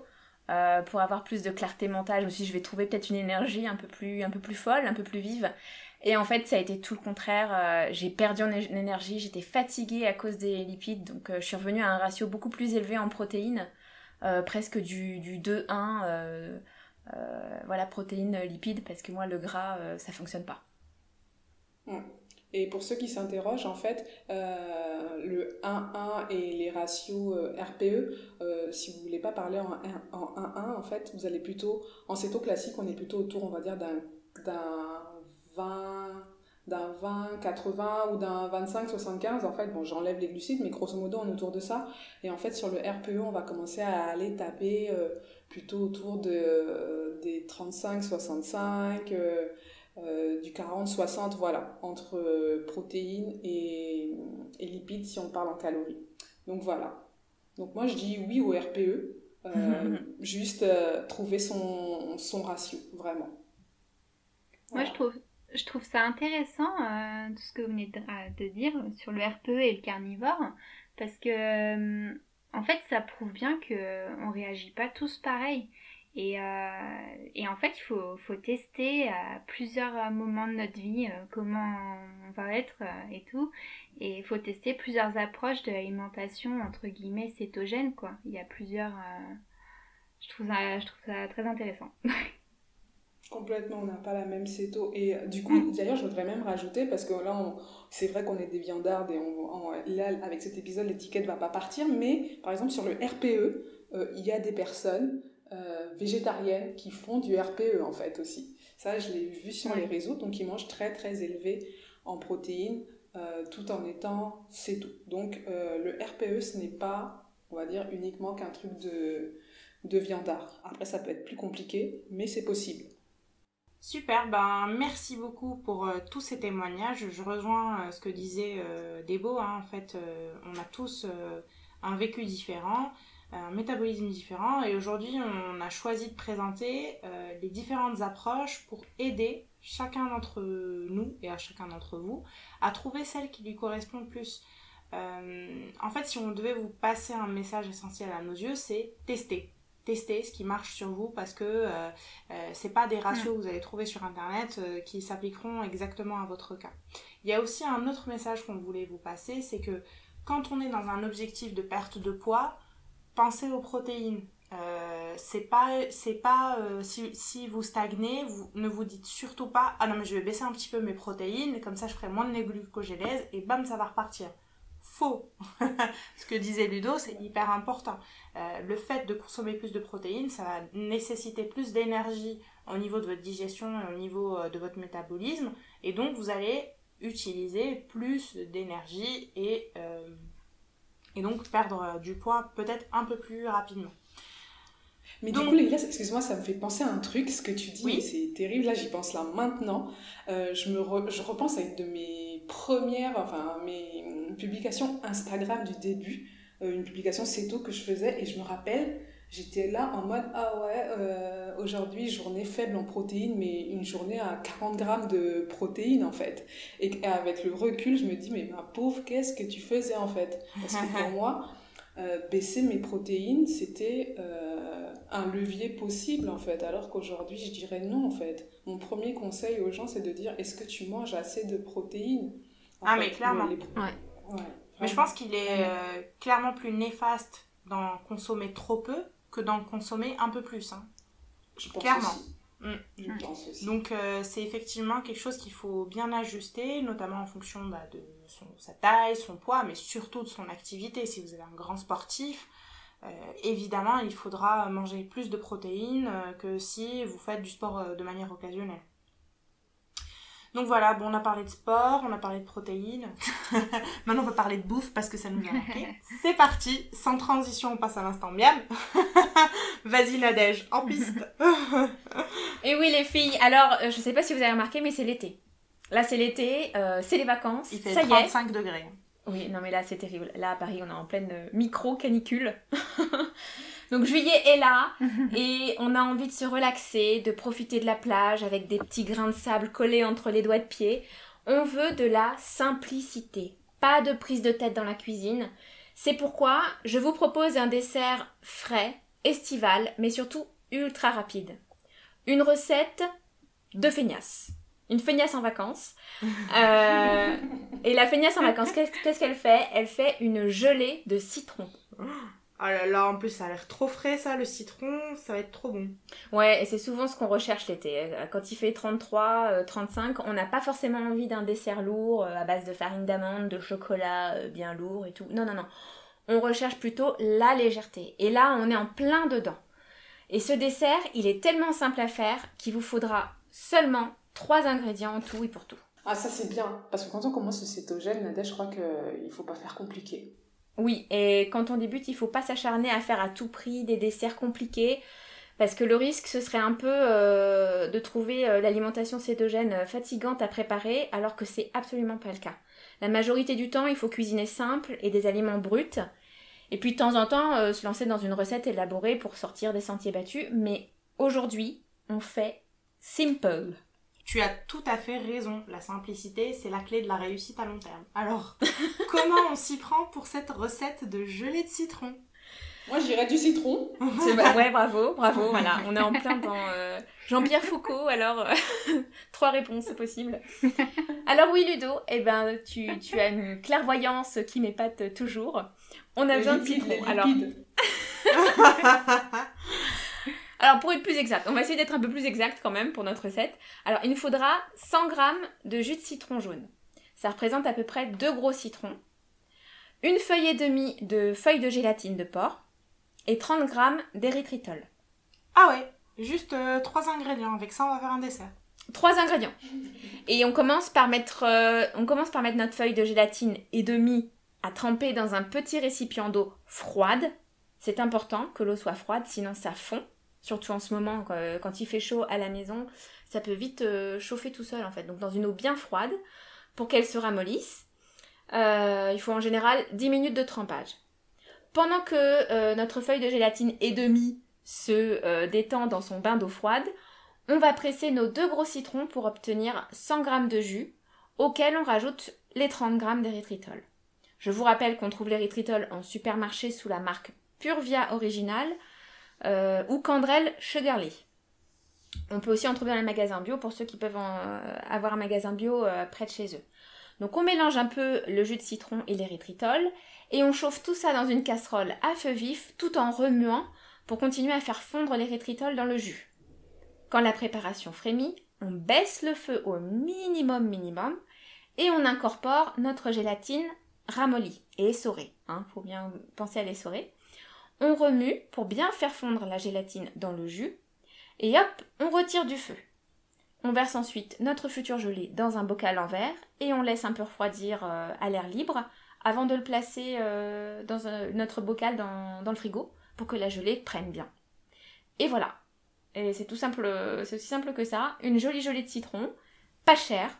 E: Euh, pour avoir plus de clarté mentale, aussi je vais trouver peut-être une énergie un peu plus un peu plus folle, un peu plus vive. Et en fait, ça a été tout le contraire. Euh, j'ai perdu en énergie, j'étais fatiguée à cause des lipides, donc euh, je suis revenue à un ratio beaucoup plus élevé en protéines, euh, presque du, du 2-1, voilà, protéines, lipides, parce que moi, le gras, ça fonctionne pas.
C: Et pour ceux qui s'interrogent, en fait, le 1-1 et les ratios RPE, si vous voulez pas parler en 1-1, en, fait, vous allez plutôt, en céto classique, on est plutôt autour, on va dire, d'un 20, d'un 20, 80 ou d'un 25, 75, en fait, bon, j'enlève les glucides, mais grosso modo, on est autour de ça. Et en fait, sur le RPE, on va commencer à aller taper euh, plutôt autour de, euh, des 35, 65, euh, du 40, 60, voilà, entre protéines et, et, lipides si on parle en calories. Donc voilà. Donc moi, je dis oui au RPE, juste trouver son, son ratio, vraiment.
D: Moi, je trouve, je trouve ça intéressant, euh, tout ce que vous venez de, dire sur le RPE et le carnivore, parce que, euh, en fait, ça prouve bien qu'on ne réagit pas tous pareil. Et, euh, et, en fait, il faut, faut, tester à plusieurs moments de notre vie comment on va être et tout. Et il faut tester plusieurs approches de l'alimentation, entre guillemets, cétogène, quoi. Il y a plusieurs... je, trouve ça, je trouve ça très intéressant.
C: Complètement, on n'a pas la même céto. Et euh, du coup, mm. d'ailleurs, je voudrais même rajouter, parce que là, c'est vrai qu'on est des viandardes et on, là, avec cet épisode, l'étiquette ne va pas partir, mais par exemple, sur le RPE, euh, il y a des personnes euh, végétariennes qui font du RPE, en fait, aussi. Ça, je l'ai vu sur les réseaux, donc ils mangent très, très élevé en protéines, tout en étant céto. Donc, le RPE, ce n'est pas, on va dire, uniquement qu'un truc de, de viandard. Après, ça peut être plus compliqué, mais c'est possible.
B: Super, ben merci beaucoup pour euh, tous ces témoignages. Je rejoins euh, ce que disait euh, Debo. Hein. En fait, on a tous un vécu différent, un métabolisme différent, et aujourd'hui, on a choisi de présenter les différentes approches pour aider chacun d'entre nous et à chacun d'entre vous à trouver celle qui lui correspond le plus. en fait, si on devait vous passer un message essentiel à nos yeux, c'est tester tester ce qui marche sur vous parce que euh, euh, c'est pas des ratios que vous allez trouver sur internet euh, qui s'appliqueront exactement à votre cas. Il y a aussi un autre message qu'on voulait vous passer, c'est que quand on est dans un objectif de perte de poids, pensez aux protéines. Euh, c'est pas, euh, si, vous stagnez, ne vous dites surtout pas ah non mais je vais baisser un petit peu mes protéines, comme ça je ferai moins de glucogénèse et bam ça va repartir. Faux. Ce que disait Ludo, c'est hyper important. Euh, le fait de consommer plus de protéines, ça va nécessiter plus d'énergie au niveau de votre digestion et au niveau de votre métabolisme, et donc vous allez utiliser plus d'énergie et, et donc perdre du poids peut-être un peu plus rapidement.
C: Mais du coup, Léla, excuse-moi, ça me fait penser à un truc, ce que tu dis, c'est terrible, là j'y pense là maintenant. Euh, je, me je repense à une de mes premières, enfin mes publications Instagram du début, euh, une publication tôt que je faisais, et je me rappelle, j'étais là en mode, ah ouais, euh, aujourd'hui journée faible en protéines, mais une journée à 40 grammes de protéines en fait. Et avec le recul, je me dis, mais ma pauvre, qu'est-ce que tu faisais en fait? Parce que pour moi, baisser mes protéines, c'était un levier possible en fait, alors qu'aujourd'hui je dirais non en fait. Mon premier conseil aux gens c'est de dire est-ce que tu manges assez de protéines?
B: Ah mais clairement. mais je pense qu'il est euh, clairement plus néfaste d'en consommer trop peu que d'en consommer un peu plus. Hein.
C: Je pense clairement. Je
B: pense aussi. Donc euh, c'est effectivement quelque chose qu'il faut bien ajuster, notamment en fonction bah, de son, sa taille, son poids, mais surtout de son activité. Si vous êtes un grand sportif, euh, évidemment, il faudra manger plus de protéines euh, que si vous faites du sport euh, de manière occasionnelle. Donc voilà, bon, on a parlé de sport, on a parlé de protéines. Maintenant, on va parler de bouffe parce que ça nous a manqué. C'est parti, sans transition, on passe à l'instant miam. Vas-y, Nadège, en piste.
E: Et oui, les filles, alors, je sais pas si vous avez remarqué, mais c'est l'été. Là, c'est l'été, c'est les vacances.
B: Il fait 35 degrés.
E: Oui, non mais là c'est terrible. Là à Paris on est en pleine euh, micro-canicule. Donc juillet est là et on a envie de se relaxer, de profiter de la plage avec des petits grains de sable collés entre les doigts de pied. On veut de la simplicité, pas de prise de tête dans la cuisine. C'est pourquoi je vous propose un dessert frais, estival, mais surtout ultra rapide. Une recette de feignasse une feignasse en vacances. Euh, et la feignasse en vacances, qu'est-ce qu'elle fait? Elle fait une gelée de citron.
B: Ah là là, en plus ça a l'air trop frais ça, le citron, ça va être trop bon.
E: Ouais, et c'est souvent ce qu'on recherche l'été. Euh, quand il fait 33, 35, euh, on n'a pas forcément envie d'un dessert lourd à base de farine d'amande, de chocolat bien lourd et tout. Non, non, non. On recherche plutôt la légèreté. Et là, on est en plein dedans. Et ce dessert, il est tellement simple à faire qu'il vous faudra seulement trois ingrédients tout et pour tout.
C: Ah ça c'est bien, parce que quand on commence ce cétogène, Nadège, je crois qu'il ne faut pas faire compliqué.
E: Oui, et quand on débute, il faut pas s'acharner à faire à tout prix des desserts compliqués, parce que le risque, ce serait un peu euh, de trouver euh, l'alimentation cétogène euh, fatigante à préparer, alors que c'est absolument pas le cas. La majorité du temps, il faut cuisiner simple et des aliments bruts, et puis de temps en temps, se lancer dans une recette élaborée pour sortir des sentiers battus, mais aujourd'hui, on fait simple.
B: Tu as tout à fait raison. La simplicité, c'est la clé de la réussite à long terme. Alors, comment on s'y prend pour cette recette de gelée de citron?
C: Moi, j'irais du citron.
E: ouais, bravo, bravo. Voilà, on est en plein dans euh, Jean-Pierre Foucault. Alors, euh, trois réponses possibles. Alors oui, Ludo, eh ben, tu, as une clairvoyance qui m'épate toujours. On a besoin de citron. Alors. Alors pour être plus exact, on va essayer d'être un peu plus exact quand même pour notre recette. Alors il nous faudra 100 g de jus de citron jaune. Ça représente à peu près 2 gros citrons. Une feuille et demie de feuilles de gélatine de porc. Et 30 g d'érythritol.
B: Ah ouais, juste euh, trois 3 ingrédients. Avec ça on va faire un dessert.
E: 3 ingrédients. Et on commence par mettre, euh, on commence par mettre notre feuille de gélatine et demi à tremper dans un petit récipient d'eau froide. C'est important que l'eau soit froide, sinon ça fond. Surtout en ce moment, quand, il fait chaud à la maison, ça peut vite euh, chauffer tout seul en fait. Donc dans une eau bien froide, pour qu'elle se ramollisse, euh, il faut en général 10 minutes de trempage. Pendant que euh, notre feuille de gélatine et demi se détend dans son bain d'eau froide, on va presser nos deux gros citrons pour obtenir 100 g de jus, auquel on rajoute les 30 g d'érythritol. Je vous rappelle qu'on trouve l'érythritol en supermarché sous la marque Purvia Original, euh, ou Candrel Sugarly. On peut aussi en trouver dans les magasins bio pour ceux qui peuvent euh, avoir un magasin bio euh, près de chez eux. Donc on mélange un peu le jus de citron et l'érythritol et on chauffe tout ça dans une casserole à feu vif tout en remuant pour continuer à faire fondre l'érythritol dans le jus. Quand la préparation frémit, on baisse le feu au minimum minimum et on incorpore notre gélatine ramollie et essorée. Il hein, faut bien penser à l'essorer. On remue pour bien faire fondre la gélatine dans le jus et hop, on retire du feu. On verse ensuite notre futur gelé dans un bocal en verre et on laisse un peu refroidir euh, à l'air libre avant de le placer euh, dans notre bocal dans, le frigo pour que la gelée prenne bien. Et voilà. Et c'est tout simple, c'est aussi simple que ça. Une jolie gelée de citron, pas chère,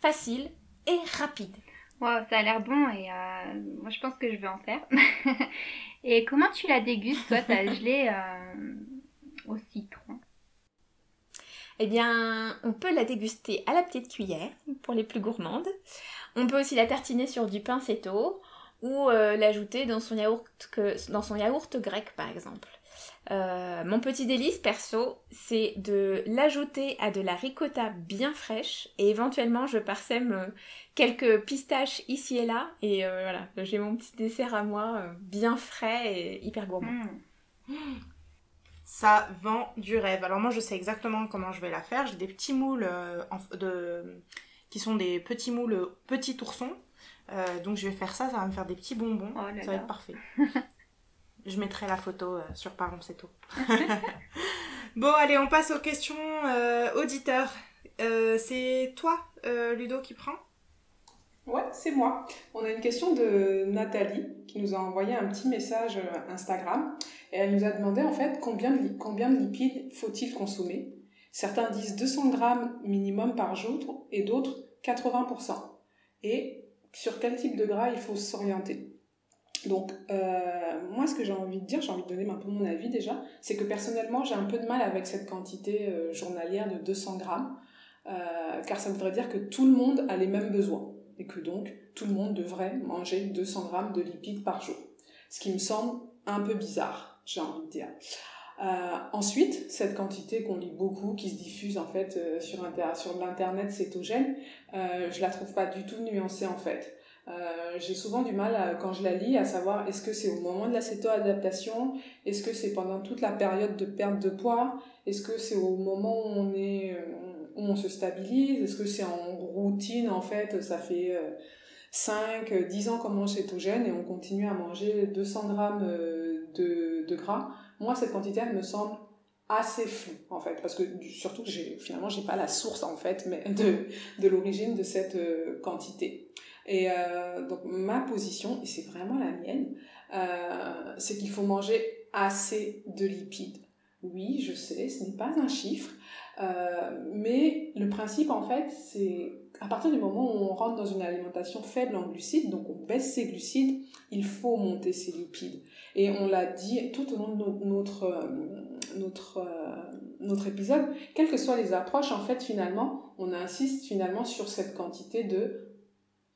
E: facile et rapide.
D: Wow, ça a l'air bon et euh, moi je pense que je vais en faire. et comment tu la dégustes toi ta gelée au citron?
E: Eh bien, on peut la déguster à la petite cuillère pour les plus gourmandes. On peut aussi la tartiner sur du pain ou euh, l'ajouter dans, son yaourt grec par exemple. Euh, mon petit délice perso, c'est de l'ajouter à de la ricotta bien fraîche et éventuellement je parsème euh, quelques pistaches ici et là et voilà, j'ai mon petit dessert à moi bien frais et hyper gourmand. Mmh
B: ça vend du rêve. Alors moi je sais exactement comment je vais la faire. J'ai des petits moules euh, de... qui sont des petits moules euh, petits oursons. Euh, donc je vais faire ça, ça va me faire des petits bonbons. Oh ça va être parfait. je mettrai la photo sur Parlons c'est tout. bon allez on passe aux questions auditeurs. c'est toi Ludo qui prend
C: Ouais, c'est moi. On a une question de Nathalie qui nous a envoyé un petit message Instagram et elle nous a demandé en fait combien de, combien de lipides faut-il consommer? Certains disent 200 grammes minimum par jour et d'autres 80%. Et sur quel type de gras il faut s'orienter? Donc, euh, moi, ce que j'ai envie de dire, j'ai envie de donner un peu mon avis déjà, c'est que personnellement, j'ai un peu de mal avec cette quantité euh, journalière de 200 grammes, euh, car ça voudrait dire que tout le monde a les mêmes besoins, et que donc tout le monde devrait manger 200 grammes de lipides par jour. Ce qui me semble un peu bizarre j'ai envie de dire. Euh, ensuite, cette quantité qu'on lit beaucoup, qui se diffuse en fait euh, sur, l'internet cétogène, euh, je la trouve pas du tout nuancée en fait. Euh, j'ai souvent du mal quand je la lis à savoir est-ce que c'est au moment de la céto-adaptation, est-ce que c'est pendant toute la période de perte de poids, est-ce que c'est au moment où on est où on se stabilise, est-ce que c'est en routine en fait, ça fait 5, 10 ans qu'on mange cétogène et on continue à manger 200 grammes de de gras, moi, cette quantité, elle me semble assez floue, en fait, parce que surtout que j'ai, finalement, j'ai pas la source, en fait, mais de, l'origine de cette euh, quantité. Et euh, donc, ma position, et c'est vraiment la mienne, euh, c'est qu'il faut manger assez de lipides. Oui, je sais, ce n'est pas un chiffre, mais le principe, en fait, c'est à partir du moment où on rentre dans une alimentation faible en glucides, donc on baisse ses glucides, il faut monter ses lipides. Et on l'a dit tout au long de notre, euh, notre, euh, notre épisode, quelles que soient les approches, en fait, finalement, on insiste finalement sur cette quantité de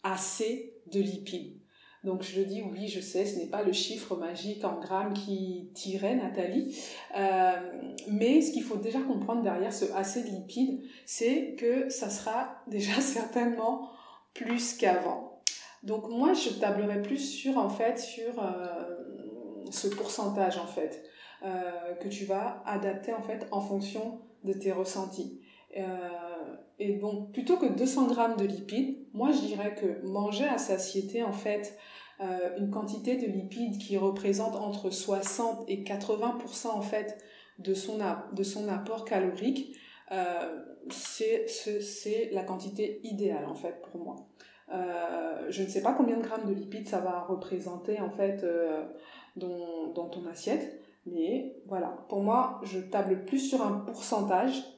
C: assez de lipides. Donc je dis, oui, je sais, ce n'est pas le chiffre magique en grammes qui tirait Nathalie, euh, mais ce qu'il faut déjà comprendre derrière ce assez de c'est que ça sera déjà certainement plus qu'avant. Donc moi, je tablerai plus sur en fait sur ce pourcentage en fait euh, que tu vas adapter en fait en fonction de tes ressentis. Euh, et donc plutôt que 200 grammes de lipides, moi je dirais que manger à satiété en fait euh, une quantité de lipides qui représente entre 60 et 80 en fait de son, de son apport calorique, c'est la quantité idéale en fait pour moi. je ne sais pas combien de grammes de lipides ça va représenter en fait dans, dans ton assiette. Mais voilà, pour moi, je table plus sur un pourcentage, euh,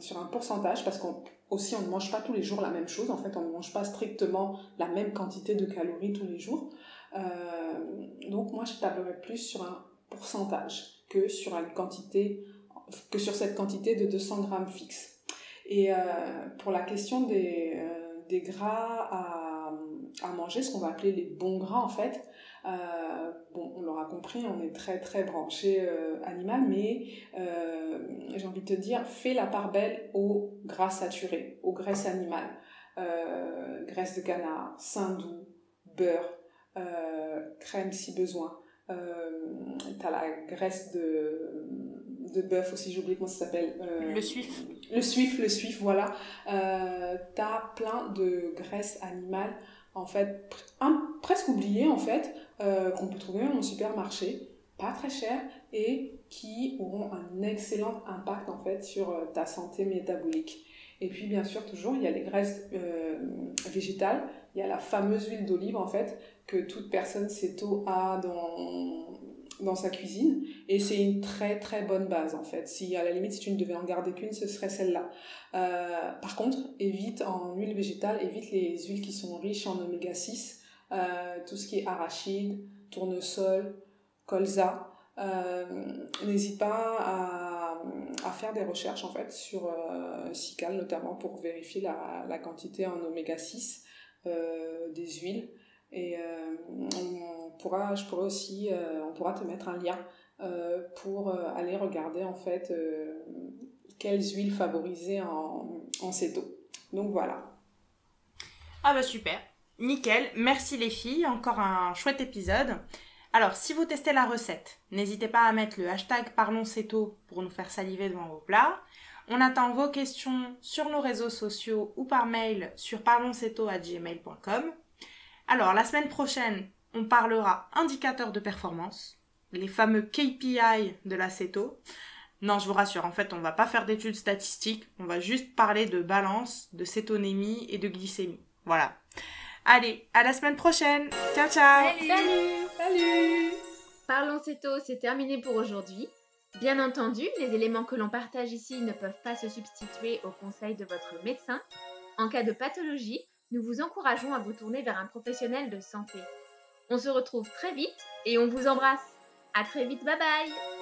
C: sur un pourcentage, parce qu'on on ne mange pas tous les jours la même chose. En fait, on ne mange pas strictement la même quantité de calories tous les jours. Euh, donc moi, je tablerais plus sur un pourcentage que sur cette quantité de 200 grammes fixe. Et euh, pour la question des, euh, gras à manger, ce qu'on va appeler les bons gras en fait, euh, bon, on l'aura compris, on est très très branché euh, animal, mais euh, j'ai envie de te dire, fais la part belle aux gras saturés, aux graisses animales, graisse de canard, saindoux, beurre, crème si besoin. tu as la graisse de, de bœuf aussi, j'ai oublié comment ça s'appelle.
B: le suif.
C: Le suif, le suif, voilà. tu as plein de graisses animales, en fait, presque oubliées, en fait, qu'on peut trouver en supermarché, pas très cher, et qui auront un excellent impact, en fait, sur ta santé métabolique. Et puis, bien sûr, toujours, il y a les graisses euh, végétales. Il y a la fameuse huile d'olive, en fait, que toute personne céto a dans, dans sa cuisine. Et c'est une très, très bonne base, en fait. Si, à la limite, si tu ne devais en garder qu'une, ce serait celle-là. Euh, par contre, évite en huile végétale, évite les huiles qui sont riches en oméga 6. Euh, tout ce qui est arachide, tournesol, colza. N'hésite pas à faire des recherches en fait sur euh, Cical notamment pour vérifier la, quantité en oméga 6 euh, des huiles. Et euh, on pourra je pourrais aussi euh, on pourra te mettre un lien pour aller regarder en fait quelles huiles favoriser en, en donc voilà.
B: Ah bah super nickel merci les filles encore un chouette épisode alors, si vous testez la recette, n'hésitez pas à mettre le hashtag ParlonsCeto pour nous faire saliver devant vos plats. On attend vos questions sur nos réseaux sociaux ou par mail sur parlonsceto.gmail.com. Alors, la semaine prochaine, on parlera indicateurs de performance, les fameux KPI de la CETO. Non, je vous rassure, en fait, on va pas faire d'études statistiques, on va juste parler de balance, de cétonémie et de glycémie. Voilà. Allez, à la semaine prochaine. Ciao, ciao.
A: Salut. Salut. Parlons Céto, c'est terminé pour aujourd'hui. Bien entendu, les éléments que l'on partage ici ne peuvent pas se substituer aux conseils de votre médecin. En cas de pathologie, nous vous encourageons à vous tourner vers un professionnel de santé. On se retrouve très vite et on vous embrasse. À très vite, bye bye